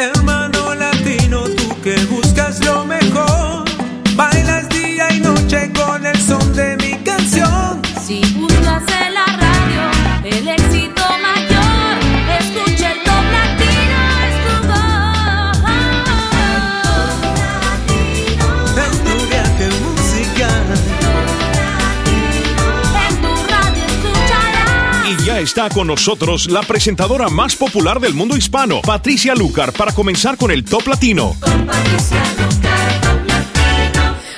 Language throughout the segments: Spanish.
Hermano latino, tú que buscas lo mejor, bailas día y noche con el son de mi canción. Si buscas el amor está con nosotros la presentadora más popular del mundo hispano, Patricia Lucar, para comenzar con el Top Latino.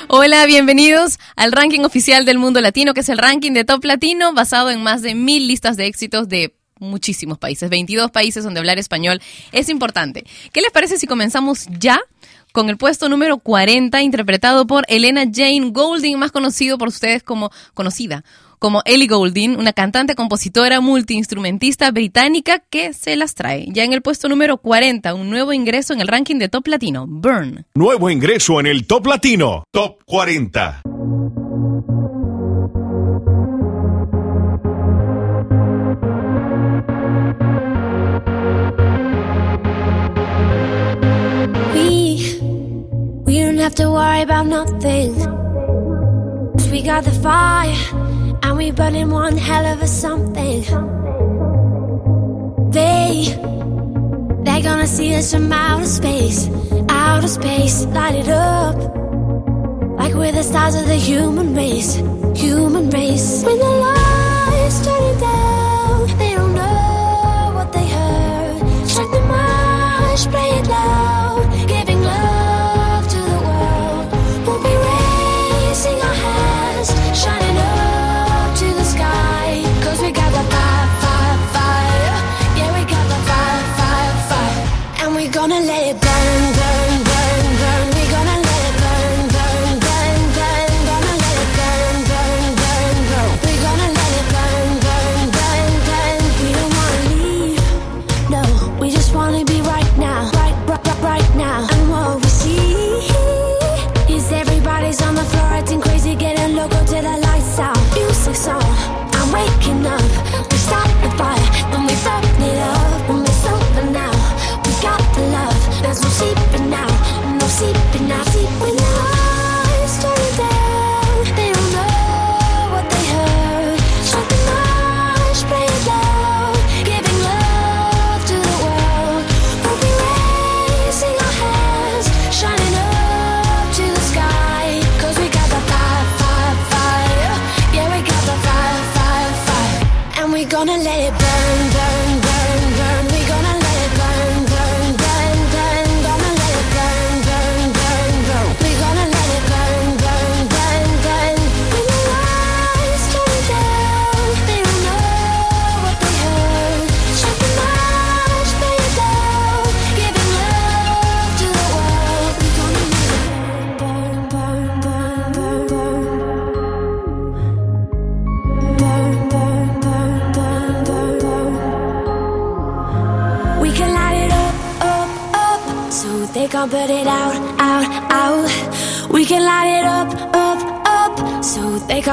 Hola, bienvenidos al ranking oficial del mundo latino, que es el ranking de top latino basado en más de mil listas de éxitos de muchísimos países, 22 países donde hablar español es importante. ¿Qué les parece si comenzamos ya? Con el puesto número 40, interpretado por Elena Jane Golding, más conocido por ustedes como conocida como Ellie Goulding, una cantante, compositora, multiinstrumentista británica que se las trae. Ya en el puesto número 40, un nuevo ingreso en el ranking de Top Latino, Burn. Nuevo ingreso en el Top Latino, Top 40. We don't have to worry about nothing. We got the fire And we burning one hell of a something. They, they're gonna see us from outer space, outer space, light it up. Like we're the stars of the human race, human race. When the lights turn down.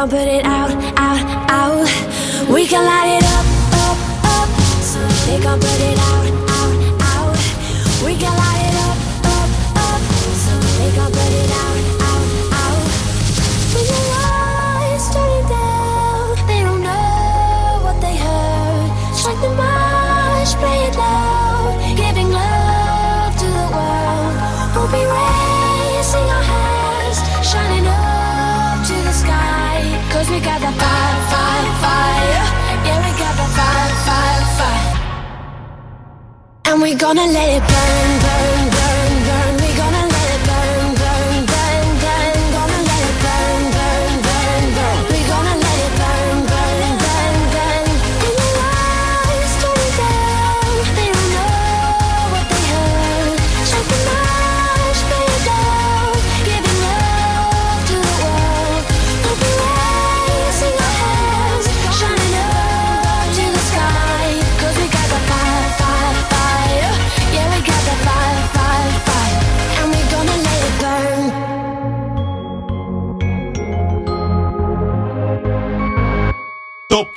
put it we gonna let it burn.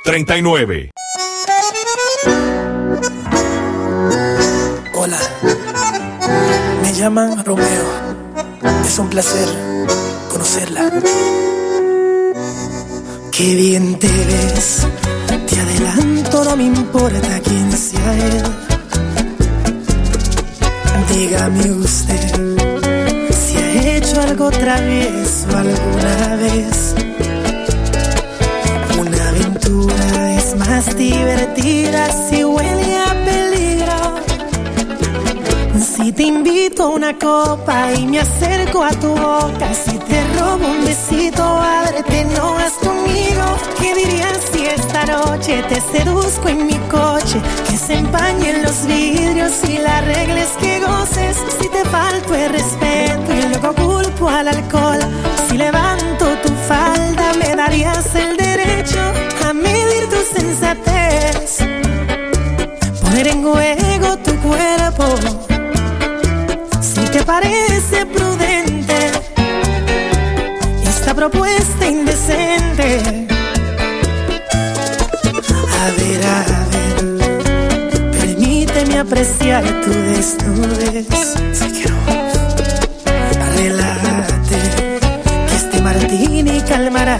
39. Hola, me llaman Romeo. Es un placer conocerla. Qué bien te ves, te adelanto, no me importa quién sea él. Dígame usted si ha hecho algo travieso alguna vez es más divertida si huele a peligro. Si te invito a una copa y me acerco a tu boca, si te robo un besito, ábrete, no vas conmigo. ¿Qué dirías si esta noche te seduzco en mi coche? Que se empañen los vidrios y la regla que goces. Si te falto el respeto y luego culpo al alcohol, si levanto tu Poner en juego tu cuerpo. Si te parece prudente. Esta propuesta indecente. A ver, a ver, permíteme apreciar tu desnudez. Si quiero, relájate, que este martini calmará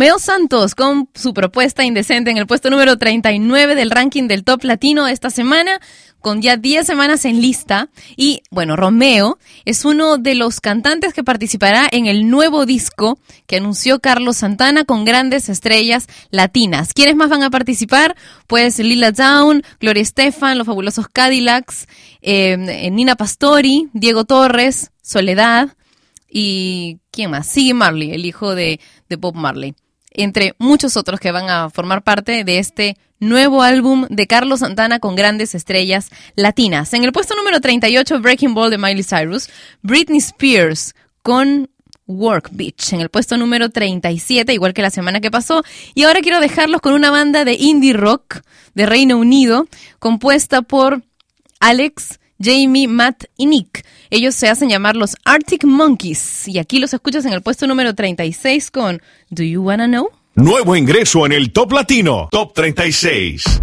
Romeo Santos con su propuesta indecente en el puesto número 39 del ranking del top latino esta semana, con ya 10 semanas en lista. Y bueno, Romeo es uno de los cantantes que participará en el nuevo disco que anunció Carlos Santana con grandes estrellas latinas. ¿Quiénes más van a participar? Pues Lila Down, Gloria Estefan, Los Fabulosos Cadillacs, eh, Nina Pastori, Diego Torres, Soledad y ¿quién más? Siggy Marley, el hijo de Bob Marley, entre muchos otros que van a formar parte de este nuevo álbum de Carlos Santana con grandes estrellas latinas. En el puesto número 38, Breaking Ball de Miley Cyrus, Britney Spears con Work Beach en el puesto número 37, igual que la semana que pasó. Y ahora quiero dejarlos con una banda de indie rock de Reino Unido, compuesta por Alex, Jamie, Matt y Nick. Ellos se hacen llamar los Arctic Monkeys. Y aquí los escuchas en el puesto número 36 con Do You Wanna Know? Nuevo ingreso en el Top Latino, Top 36.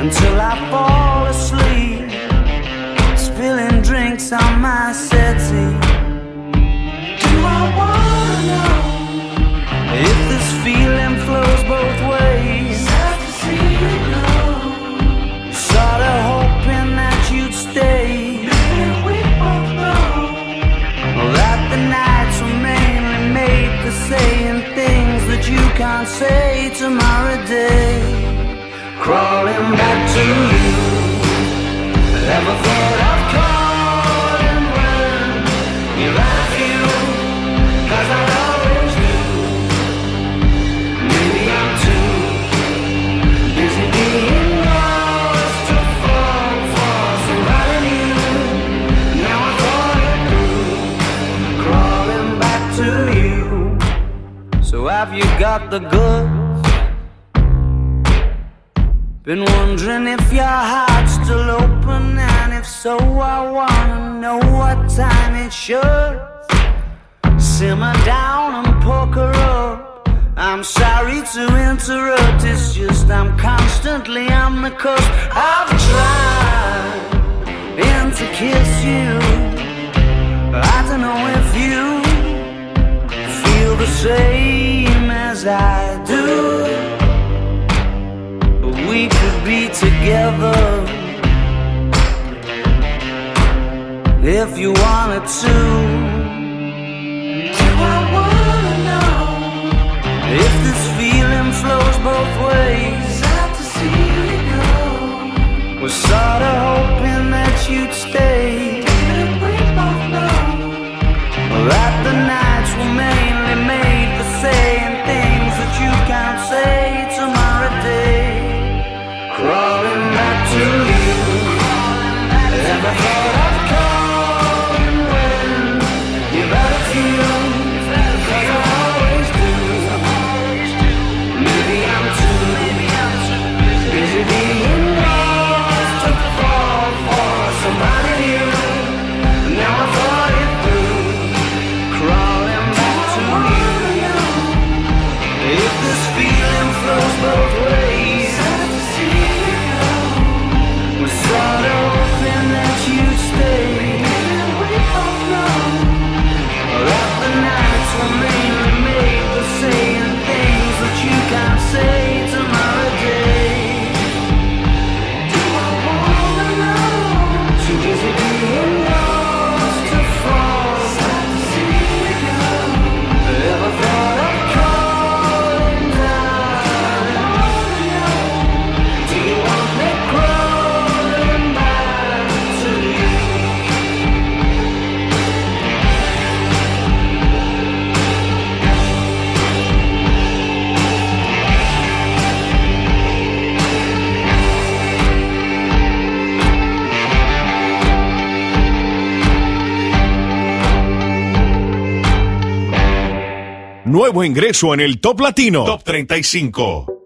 until I fall asleep, spilling drinks on my settee. Do I wanna know if this feeling flows both ways? Interrupt, it's just I'm constantly on the coast. I've tried and to kiss you. But I don't know if you feel the same as I do we could be together if you wanted to. Both ways? Sad to see you go. Was sorta hoping Ingreso en el Top Latino. Top 35.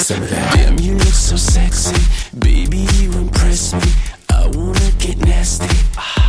some of that. Damn, you look so sexy. Baby, you impress me. I wanna get nasty.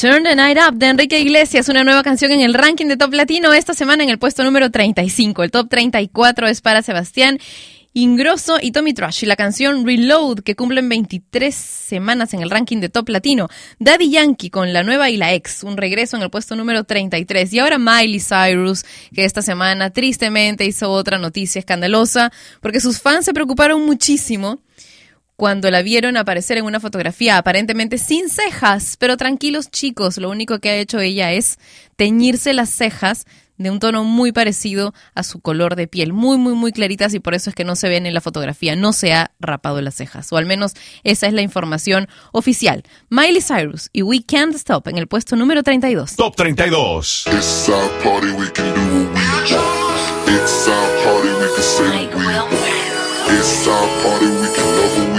Turn the Night Up de Enrique Iglesias, una nueva canción en el ranking de Top Latino esta semana en el puesto número 35. El top 34 es para Sebastián Ingrosso y Tommy Trash y la canción Reload que cumplen 23 semanas en el ranking de Top Latino. Daddy Yankee con la nueva y la ex, un regreso en el puesto número 33. Y ahora Miley Cyrus que esta semana tristemente hizo otra noticia escandalosa porque sus fans se preocuparon muchísimo cuando la vieron aparecer en una fotografía aparentemente sin cejas, pero tranquilos chicos, lo único que ha hecho ella es teñirse las cejas de un tono muy parecido a su color de piel, muy, muy, muy claritas y por eso es que no se ven en la fotografía, no se ha rapado las cejas, o al menos esa es la información oficial. Miley Cyrus y We Can't Stop en el puesto número 32. Top 32. It's our party, we can do what we want. It's our party, we can say what we want. It's our party, we can love what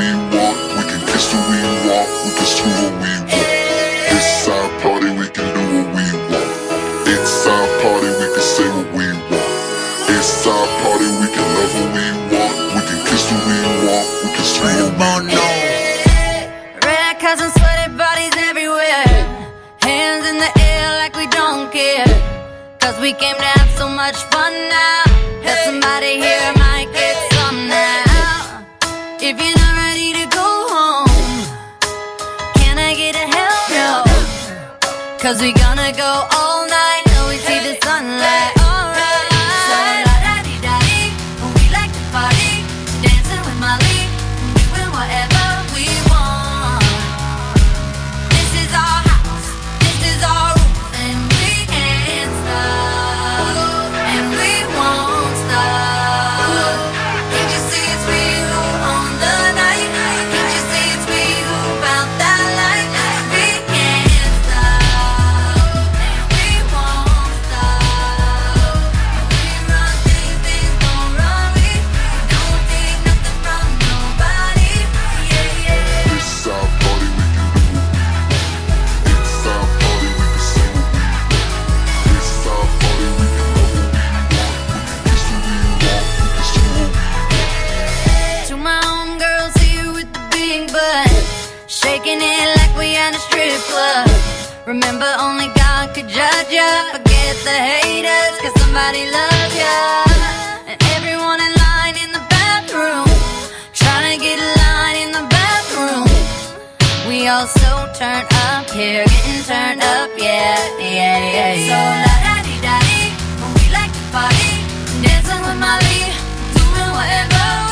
Cause we came to have so much fun now. That somebody here might get some now. Uh. If you're not ready to go home, can I get a hell no? Cause we gonna go all night till we see the sunlight. Judge ya. Forget the haters, cause somebody loves ya. And everyone in line in the bathroom, trying to get a line in the bathroom. We all so turned up here, getting turned up, yeah, yeah, yeah, yeah. So la da di da di, we like to party, dancing with Molly, doing whatever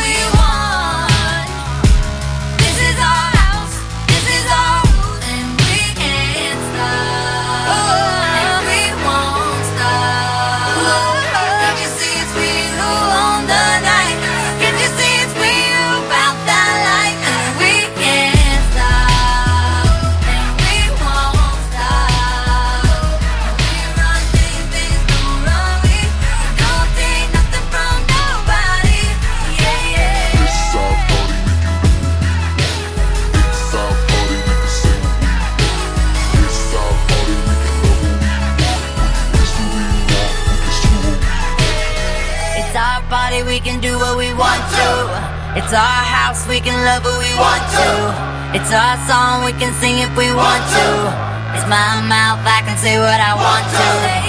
It's our song, we can sing if we want to. It's my mouth, I can say what I want to.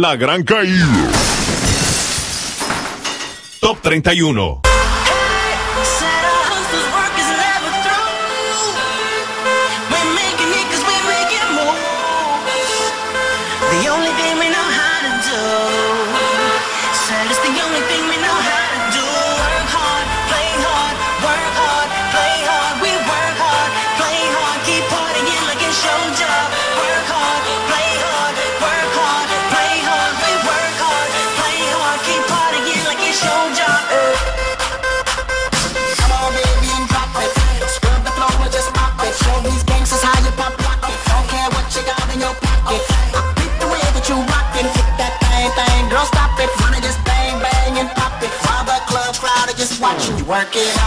La gran caída. Top 31. Working.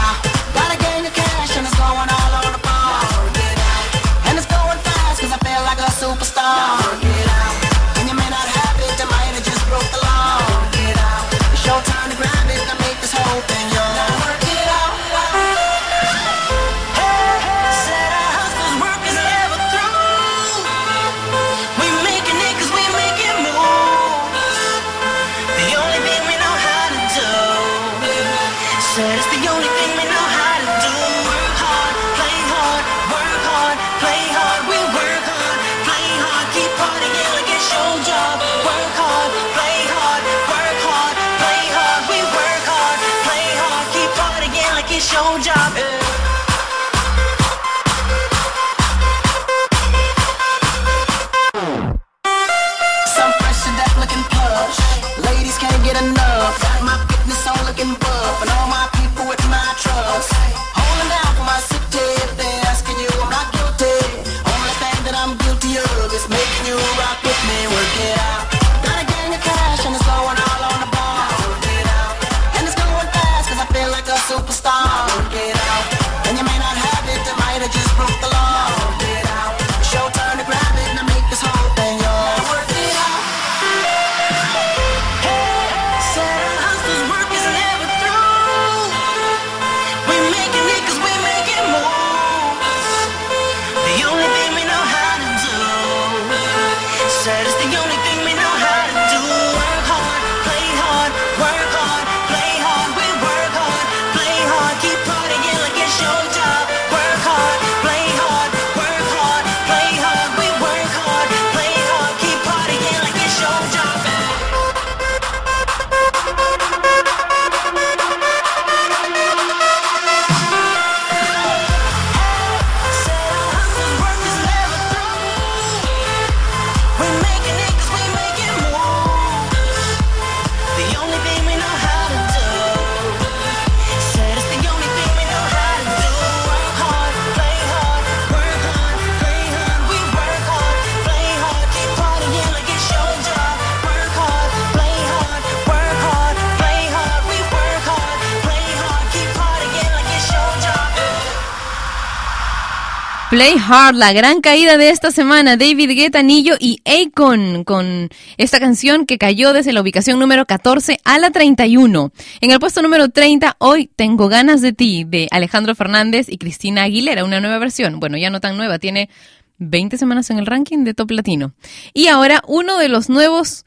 Play Hard, la gran caída de esta semana, David Guetta, Nillo y Akon, con esta canción que cayó desde la ubicación número 14 a la 31. En el puesto número 30, hoy tengo ganas de ti, de Alejandro Fernández y Cristina Aguilera, una nueva versión. Bueno, ya no tan nueva, tiene 20 semanas en el ranking de Top Latino. Y ahora uno de los nuevos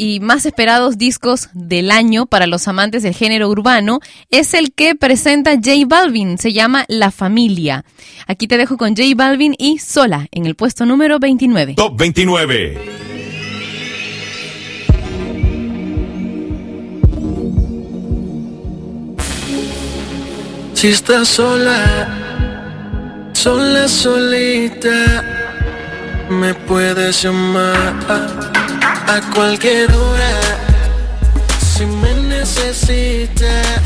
y más esperados discos del año para los amantes del género urbano es el que presenta J Balvin, se llama La Familia. Aquí te dejo con J Balvin y Sola en el puesto número 29. Top 29. Si estás sola, sola, solita, me puedes llamar a cualquier hora. Si me necesitas,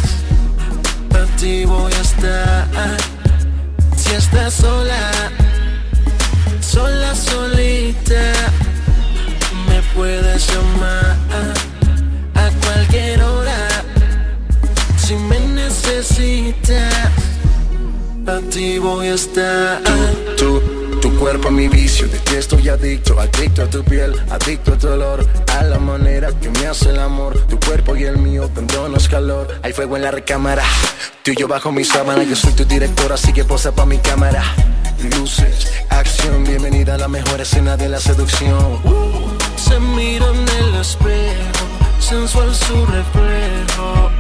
para ti voy a estar. Si estás sola, sola, solita, me puedes llamar a cualquier hora. Si me necesitas, a ti voy a estar. Tú, tu cuerpo mi vicio, de ti estoy adicto, adicto a tu piel, adicto a tu olor, a la manera que me hace el amor, tu cuerpo y el mío dándonos calor, hay fuego en la recámara, tú y yo bajo mi sábana, yo soy tu director, así que posa pa' mi cámara, luces, acción, bienvenida a la mejor escena de la seducción. Se mira en el espejo, sensual su reflejo.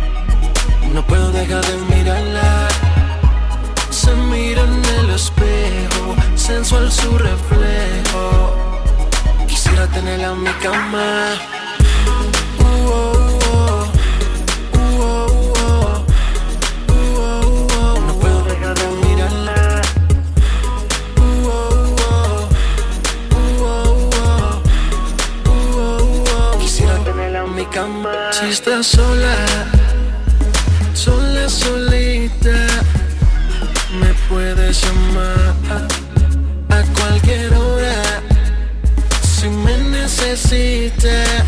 No puedo dejar de mirarla. Se mira en el espejo, sensual su reflejo. Quisiera tenerla en mi cama. No puedo dejar de mirarla. Uh, oh. Uh, oh. Uh, oh. Quisiera tenerla en mi cama. Si estás sola, sola, solita, me puedes llamar a cualquier hora. Si me necesitas,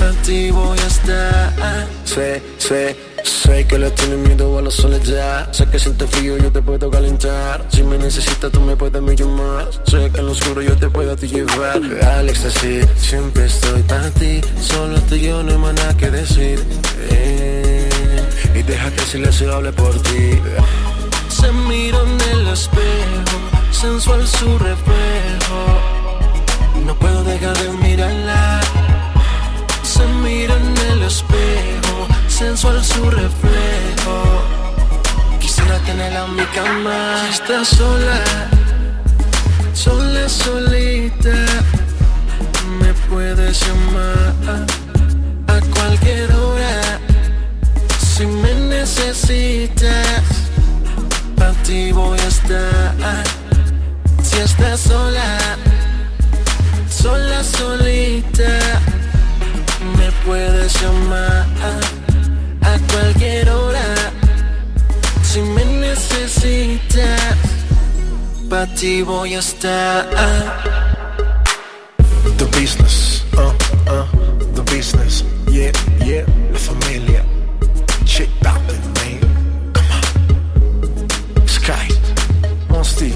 a ti voy a estar. Sé, sé, sé que le tienes miedo a la soledad. Sé que sientes frío, yo te puedo calentar. Si me necesitas, tú me puedes llamar. Sé que en lo oscuro yo te puedo ti llevar. Al éxtasis, siempre estoy para ti. Solo estoy yo, no hay más nada que decir. Eh, y deja que el silencio hable por ti. Se mira en el espejo, sensual su reflejo. No puedo dejar de mirarla. Se mira en el espejo, sensual su reflejo. Quisiera tenerla en mi cama. Si estás sola, sola, solita, me puedes llamar a cualquier hora. Si me necesitas, para ti voy a estar. Si estás sola, sola, solita, me puedes llamar a cualquier hora. Si me necesitas, para ti voy a estar. The business, uh, uh, the business, yeah, yeah, Monty,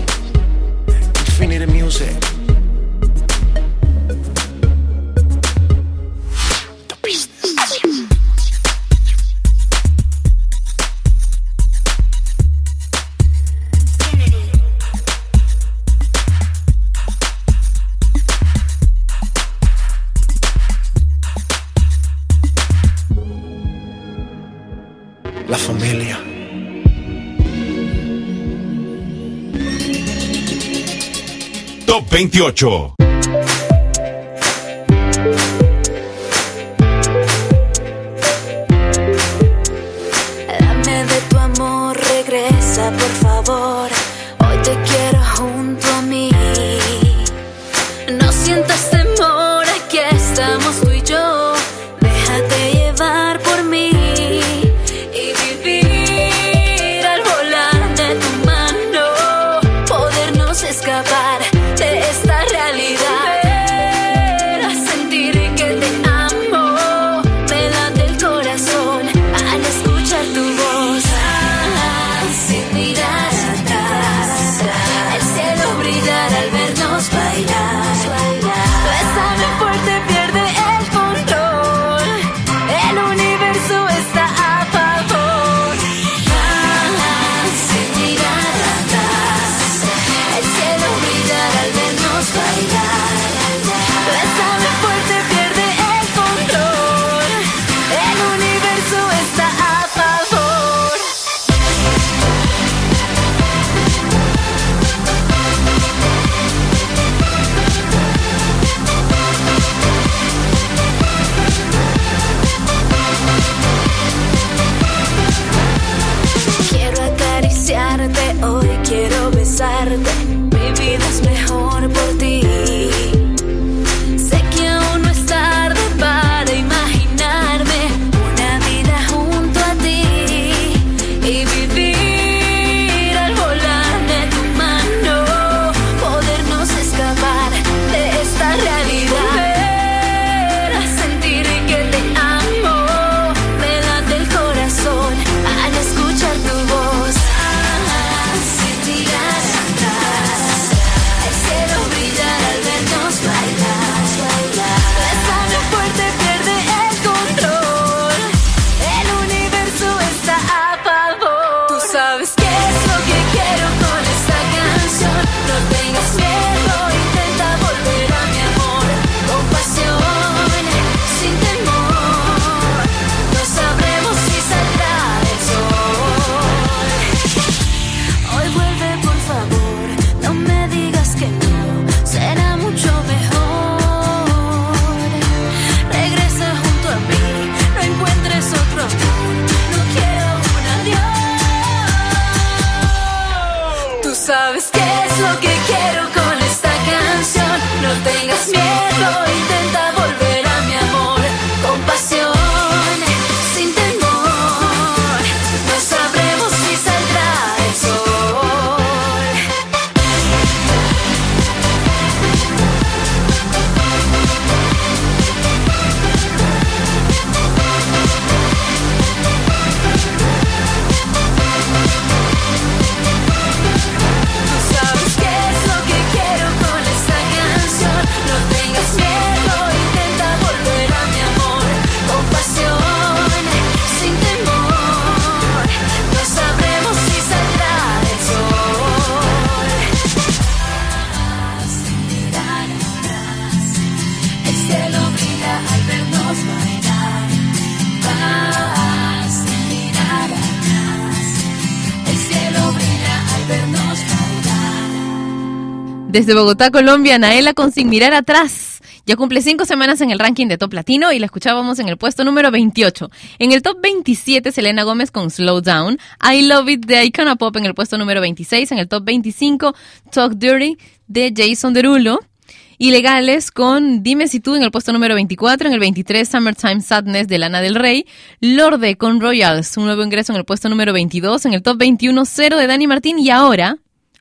Infinity Music. 28. Desde Bogotá, Colombia, Naela con Sin Mirar Atrás. Ya cumple cinco semanas en el ranking de Top Latino y la escuchábamos en el puesto número 28. En el top 27, Selena Gómez con Slow Down. I Love It de Icona Pop en el puesto número 26. En el top 25, Talk Dirty de Jason Derulo. Ilegales con Dime si tú en el puesto número 24, en el 23 Summertime Sadness de Lana del Rey, Lorde con Royals, un nuevo ingreso en el puesto número 22, en el top 21 Cero de Dani Martín y ahora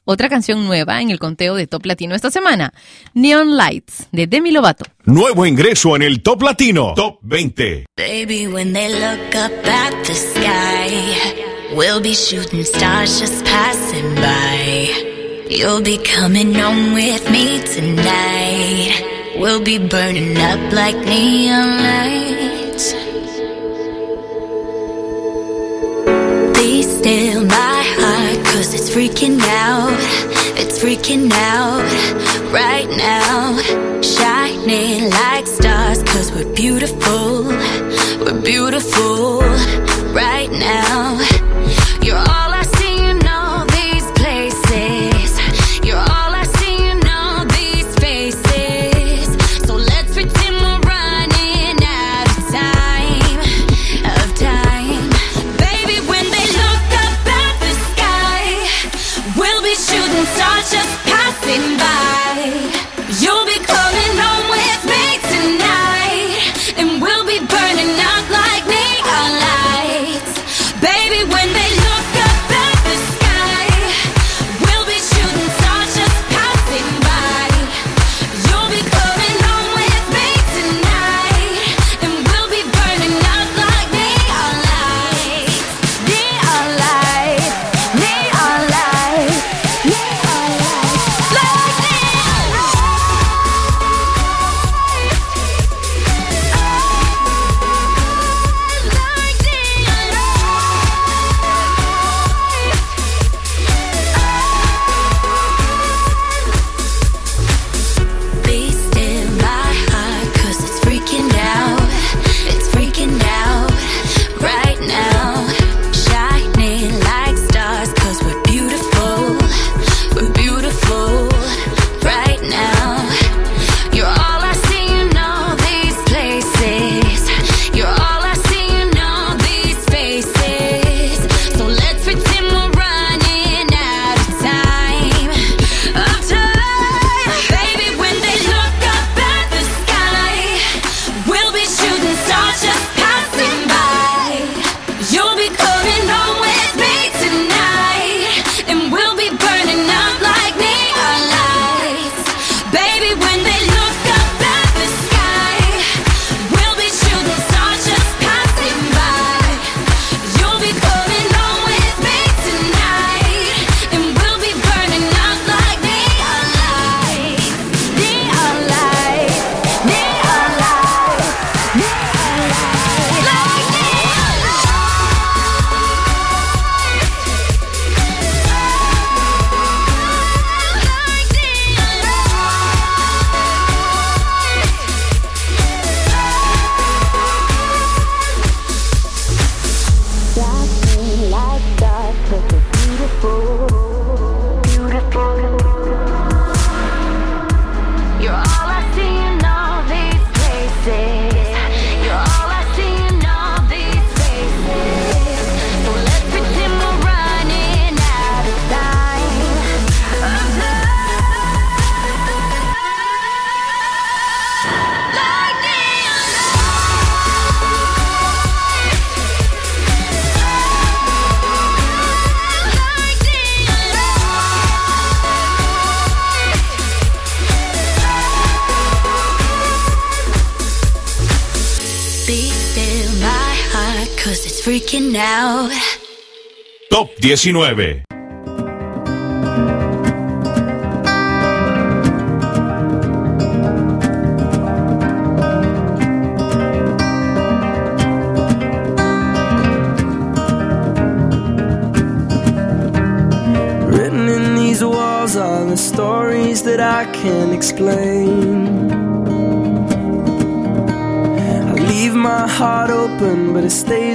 otra canción nueva en el conteo de Top Latino esta semana, Neon Lights de Demi Lovato. Nuevo ingreso en el Top Latino. Top 20. Baby, when they look up at the sky, we'll be shooting stars just passing by. You'll be coming home with me tonight. We'll be burning up like neon lights. Be still my freaking out. It's freaking out right now. Shining like stars, cause we're beautiful. We're beautiful right now. Freaking out. Top 19. Written in these walls are the stories that I can't explain. I leave my heart open, but it stays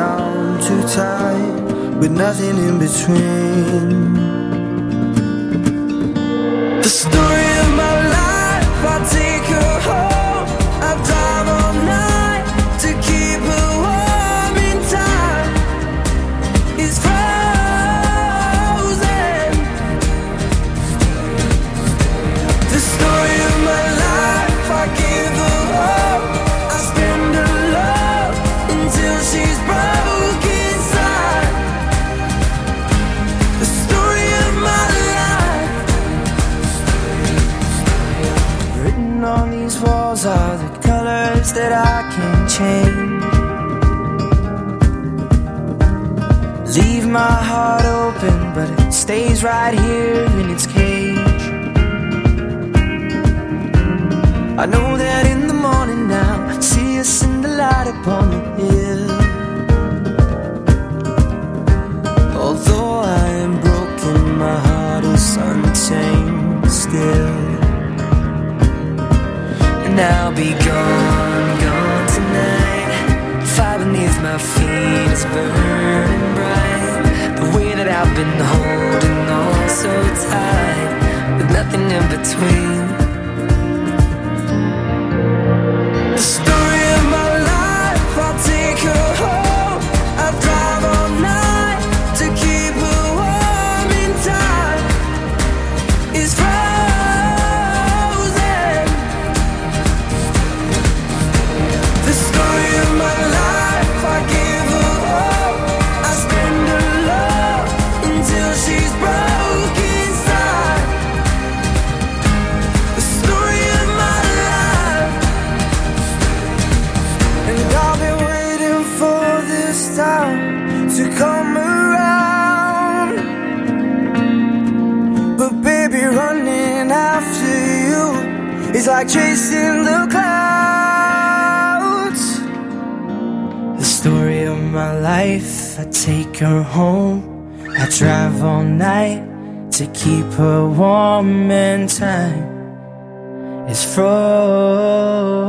on too tight, with nothing in between. The story stays right here in its cage. I know that in the morning now, see us in the light upon the hill. Although I am broken, my heart is untamed still. And I'll be gone, gone tonight. Fire beneath my feet is burning bright. The way that I've been holding so tight, with nothing in between. Is like chasing the clouds. The story of my life, I take her home. I drive all night to keep her warm and time is frozen.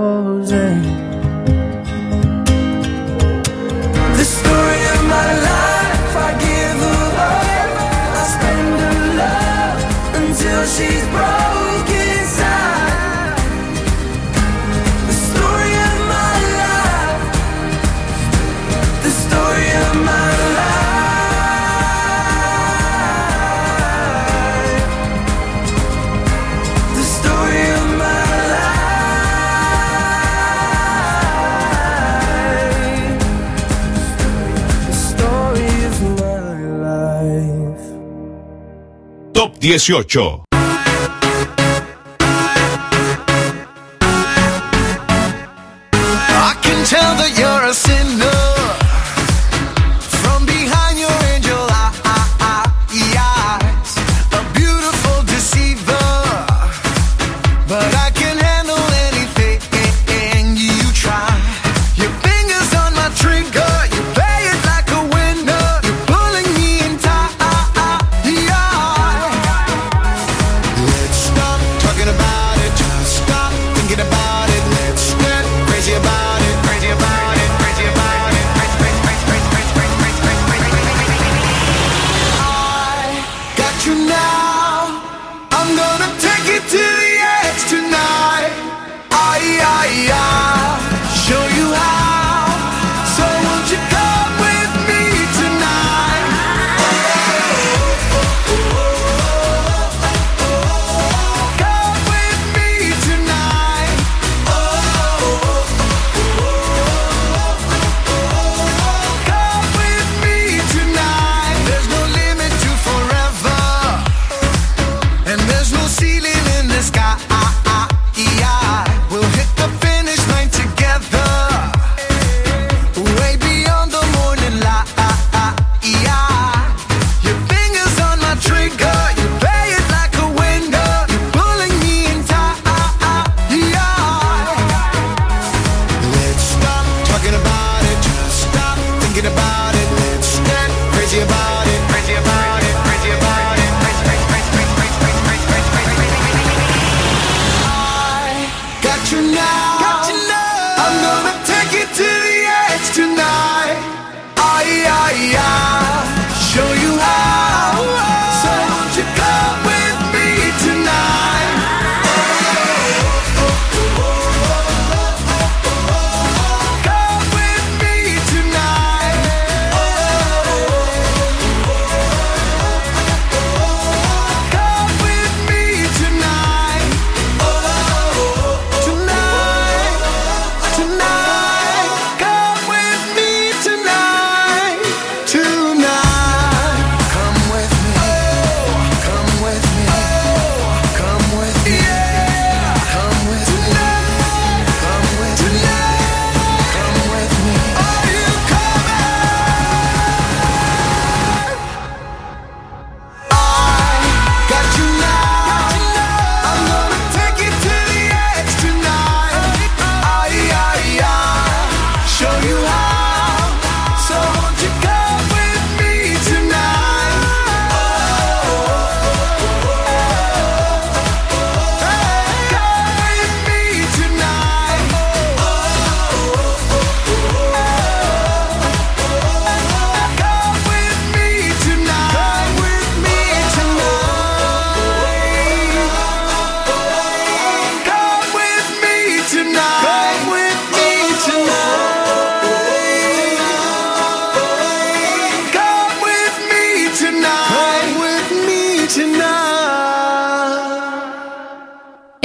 18.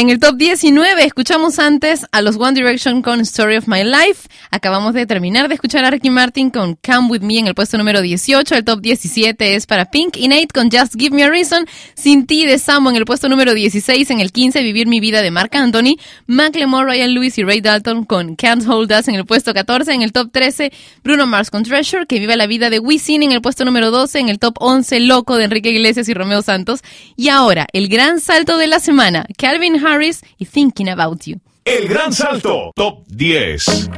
En el top 19 escuchamos antes a los One Direction con Story of My Life. Acabamos de terminar de escuchar a Ricky Martin con Come With Me en el puesto número 18. El top 17 es para Pink y Nate con Just Give Me a Reason. Sin ti de Samo en el puesto número 16. En el 15 Vivir Mi Vida de Marc Anthony. Macklemore, Ryan Lewis y Ray Dalton con Can't Hold Us en el puesto 14. En el top 13 Bruno Mars con Treasure. Que viva la vida de Wisin en el puesto número 12. En el top 11 Loco de Enrique Iglesias y Romeo Santos. Y ahora el gran salto de la semana. Calvin Harris y Thinking About You. El gran salto, top 10.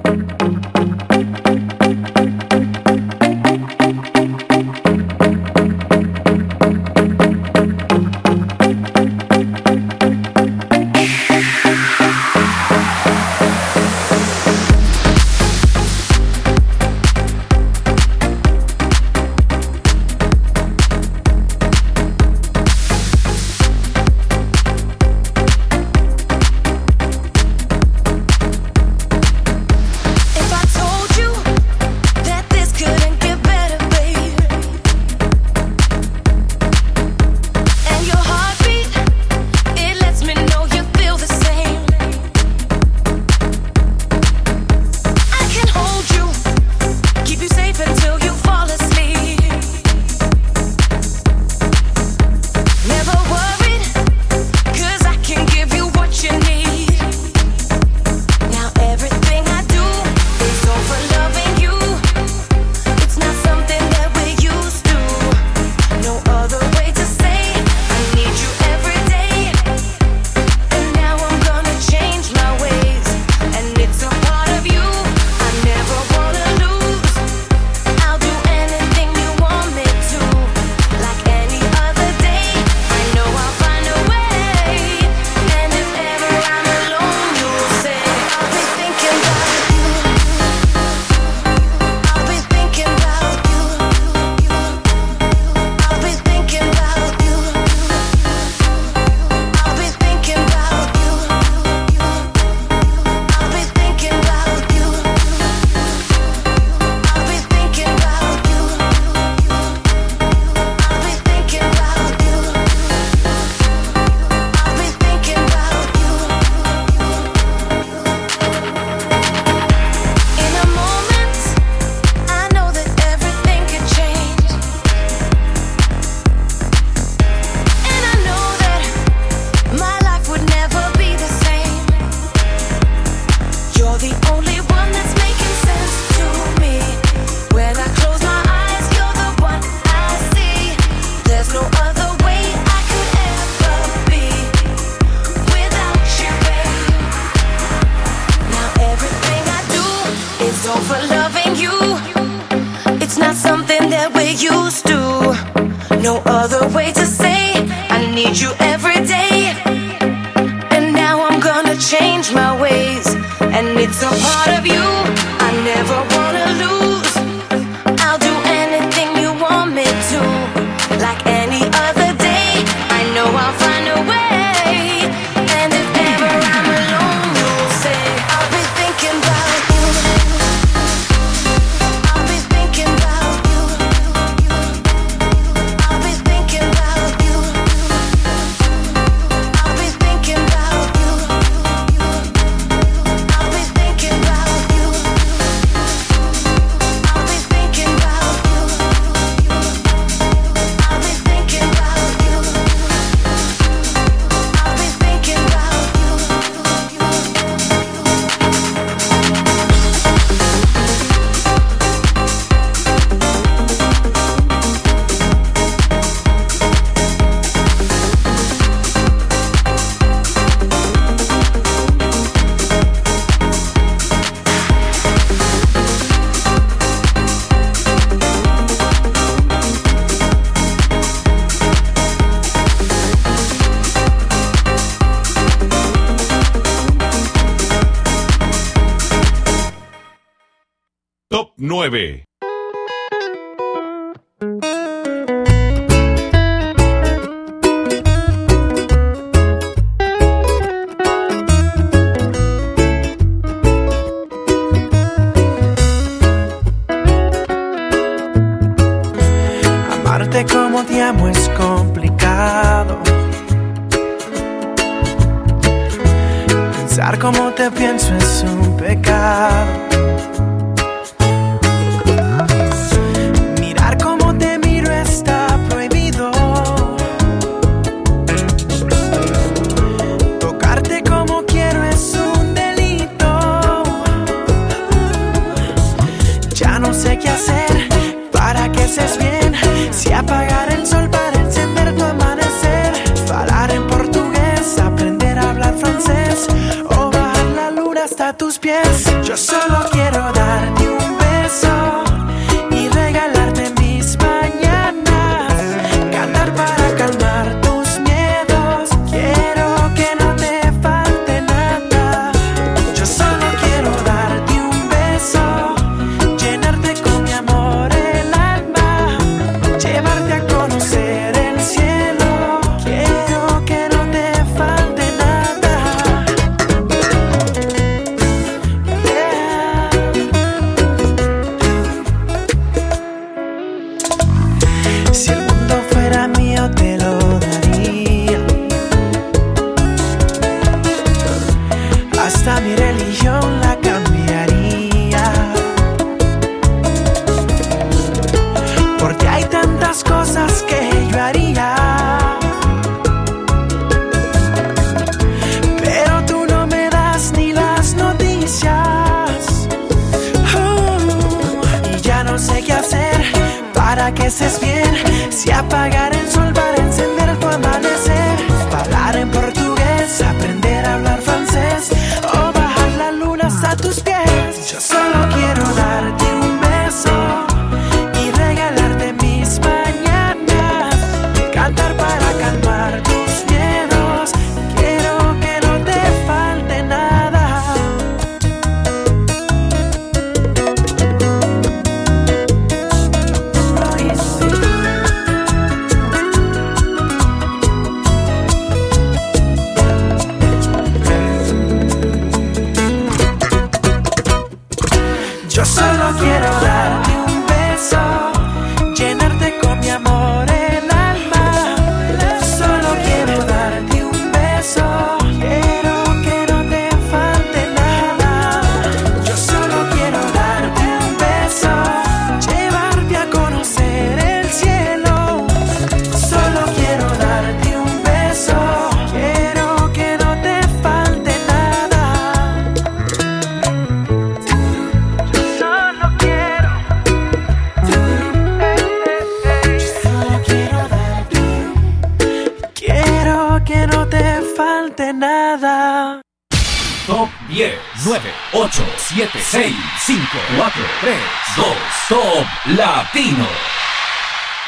Latino.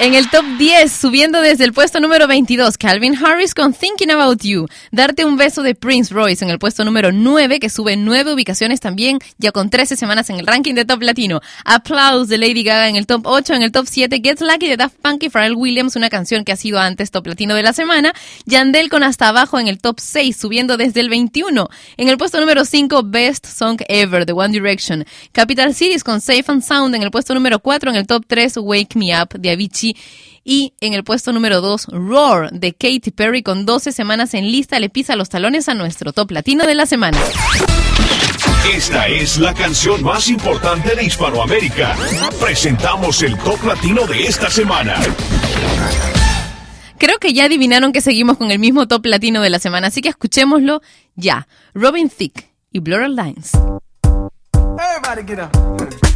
En el top 10, subiendo desde el puesto número 22, Calvin Harris con Thinking About You. Darte un beso de Prince Royce en el puesto número 9, que sube 9 ubicaciones también, ya con 13 semanas en el ranking de Top Latino. Applause de Lady Gaga en el top 8, en el top 7, Get Lucky de Daft Punk y Pharrell Williams, una canción que ha sido antes Top Latino de la semana. Yandel con Hasta Abajo en el top 6, subiendo desde el 21. En el puesto número 5, Best Song Ever de One Direction. Capital Cities con Safe and Sound en el puesto número 4, en el top 3, Wake Me Up de Avicii y en el puesto número 2, Roar de Katy Perry con 12 semanas en lista le pisa los talones a nuestro top latino de la semana. Esta es la canción más importante de Hispanoamérica. Presentamos el top latino de esta semana. Creo que ya adivinaron que seguimos con el mismo top latino de la semana, así que escuchémoslo ya. Robin Thicke y Blurred Lines. Everybody get up.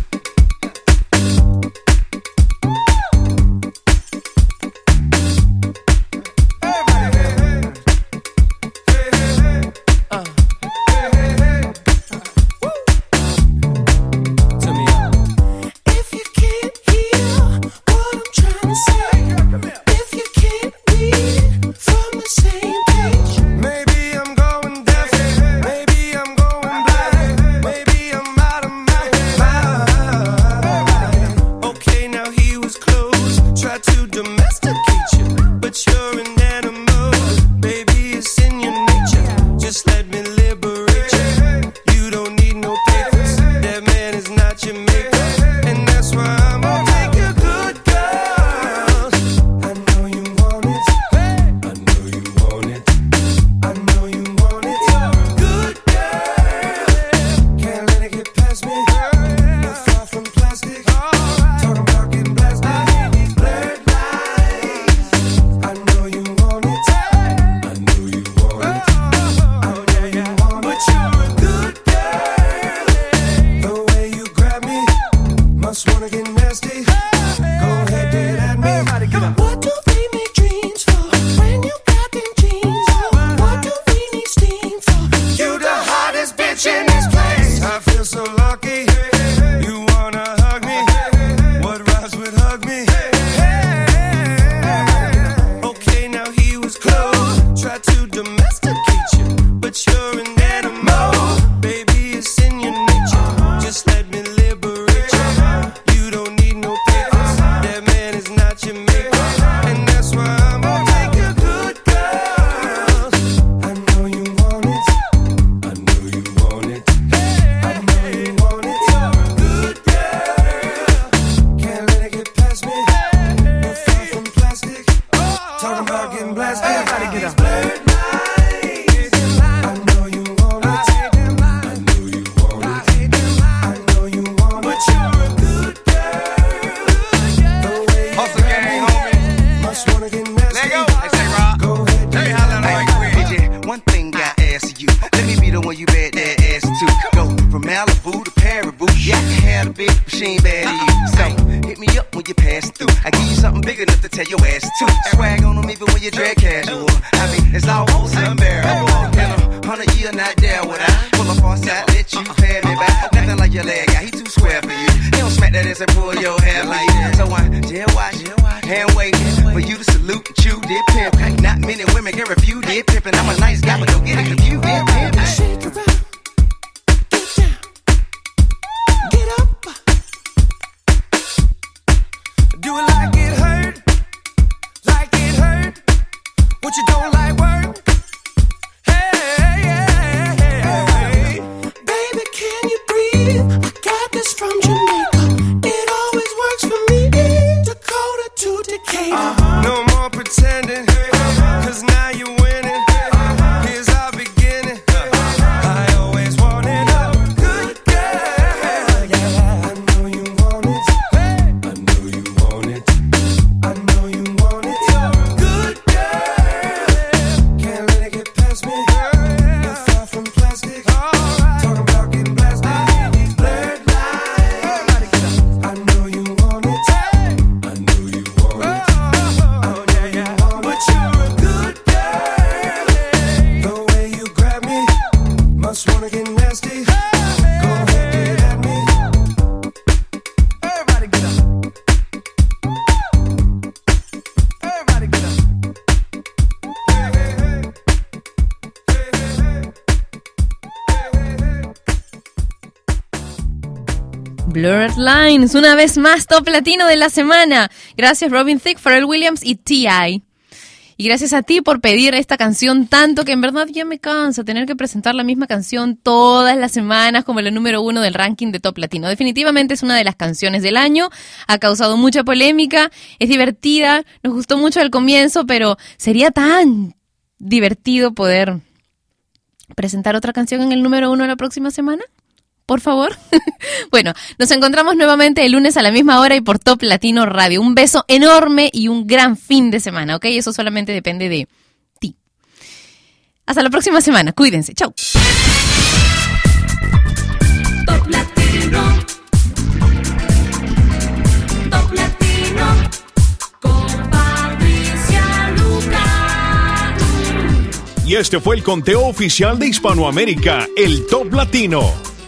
and that's why. Lines, una vez más top latino de la semana. Gracias Robin Thicke, Pharrell Williams y T.I. Y gracias a ti por pedir esta canción tanto que en verdad ya me cansa tener que presentar la misma canción todas las semanas como la número uno del ranking de Top Latino. Definitivamente es una de las canciones del año, ha causado mucha polémica, es divertida, nos gustó mucho al comienzo, pero sería tan divertido poder presentar otra canción en el número uno la próxima semana por favor. bueno, nos encontramos nuevamente el lunes a la misma hora y por Top Latino Radio. Un beso enorme y un gran fin de semana, ¿ok? Eso solamente depende de ti. Hasta la próxima semana. Cuídense. Chau. Top Latino. Top Latino. Con Patricia Luca. Y este fue el conteo oficial de Hispanoamérica, el Top Latino.